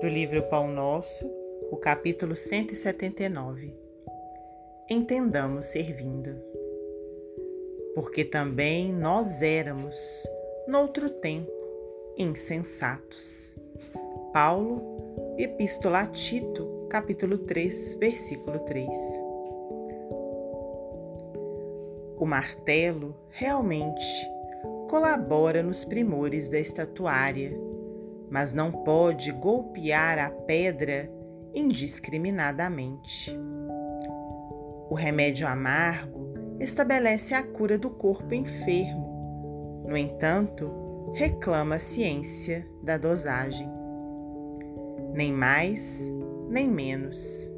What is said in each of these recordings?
do livro Pão Nosso, o capítulo 179. Entendamos servindo. Porque também nós éramos, noutro tempo, insensatos. Paulo, Epístola a Tito, capítulo 3, versículo 3. O martelo realmente colabora nos primores da estatuária, mas não pode golpear a pedra indiscriminadamente. O remédio amargo estabelece a cura do corpo enfermo. No entanto, reclama a ciência da dosagem. Nem mais, nem menos.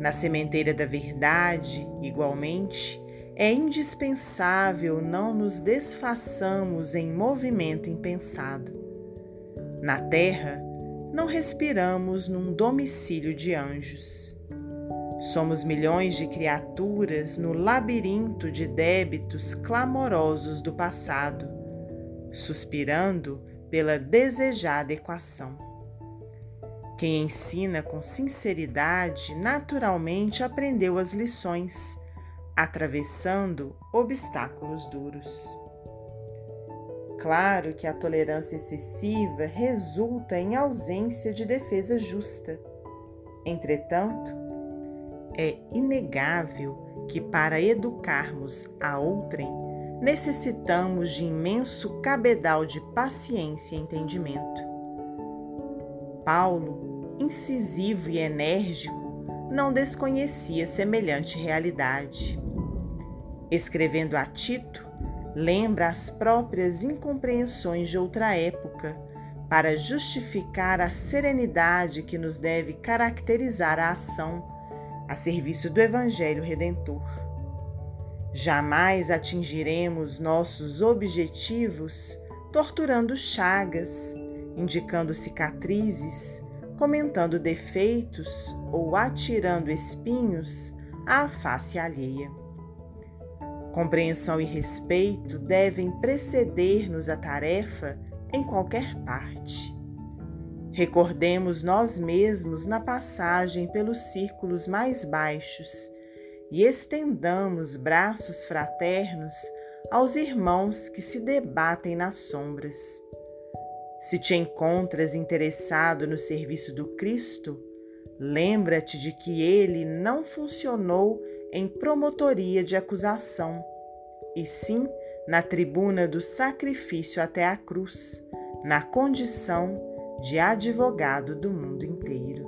Na sementeira da verdade, igualmente, é indispensável não nos desfaçamos em movimento impensado. Na terra, não respiramos num domicílio de anjos. Somos milhões de criaturas no labirinto de débitos clamorosos do passado, suspirando pela desejada equação. Quem ensina com sinceridade naturalmente aprendeu as lições atravessando obstáculos duros. Claro que a tolerância excessiva resulta em ausência de defesa justa. Entretanto, é inegável que para educarmos a outrem necessitamos de imenso cabedal de paciência e entendimento. Paulo, incisivo e enérgico, não desconhecia semelhante realidade. Escrevendo a Tito, lembra as próprias incompreensões de outra época para justificar a serenidade que nos deve caracterizar a ação a serviço do Evangelho Redentor. Jamais atingiremos nossos objetivos torturando chagas, indicando cicatrizes, comentando defeitos ou atirando espinhos à face alheia. Compreensão e respeito devem preceder-nos a tarefa em qualquer parte. Recordemos nós mesmos na passagem pelos círculos mais baixos e estendamos braços fraternos aos irmãos que se debatem nas sombras. Se te encontras interessado no serviço do Cristo, lembra-te de que ele não funcionou em promotoria de acusação, e sim na tribuna do sacrifício até a cruz, na condição de advogado do mundo inteiro.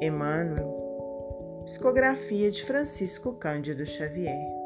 Emmanuel, psicografia de Francisco Cândido Xavier.